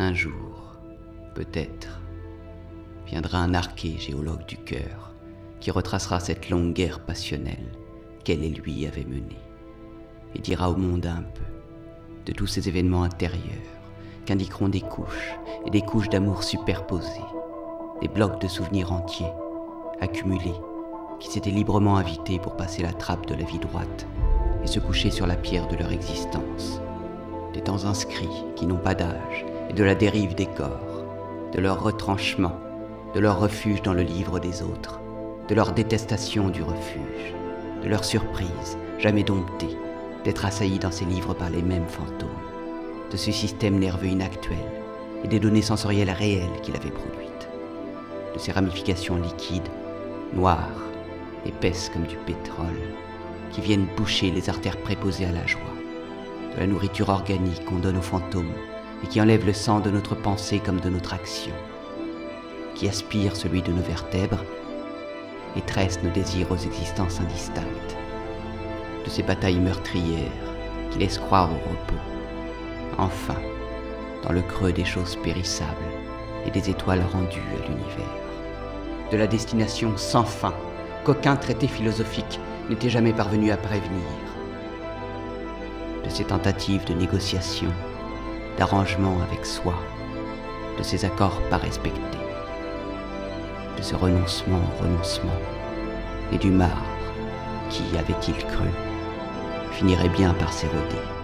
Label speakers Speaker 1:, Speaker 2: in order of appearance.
Speaker 1: Un jour, peut-être, viendra un arché géologue du cœur qui retracera cette longue guerre passionnelle qu'elle et lui avaient menée et dira au monde un peu de tous ces événements intérieurs qu'indiqueront des couches et des couches d'amour superposées, des blocs de souvenirs entiers, accumulés, qui s'étaient librement invités pour passer la trappe de la vie droite et se coucher sur la pierre de leur existence, des temps inscrits qui n'ont pas d'âge de la dérive des corps, de leur retranchement, de leur refuge dans le livre des autres, de leur détestation du refuge, de leur surprise, jamais domptée, d'être assaillis dans ces livres par les mêmes fantômes, de ce système nerveux inactuel et des données sensorielles réelles qu'il avait produites, de ces ramifications liquides, noires, épaisses comme du pétrole, qui viennent boucher les artères préposées à la joie, de la nourriture organique qu'on donne aux fantômes et qui enlève le sang de notre pensée comme de notre action, qui aspire celui de nos vertèbres et tresse nos désirs aux existences indistinctes de ces batailles meurtrières qui laissent croire au repos. Enfin, dans le creux des choses périssables et des étoiles rendues à l'univers. De la destination sans fin qu'aucun traité philosophique n'était jamais parvenu à prévenir. De ces tentatives de négociation, d'arrangement avec soi, de ces accords pas respectés, de ce renoncement au renoncement, et du marre qui, avait-il cru, finirait bien par s'éroder.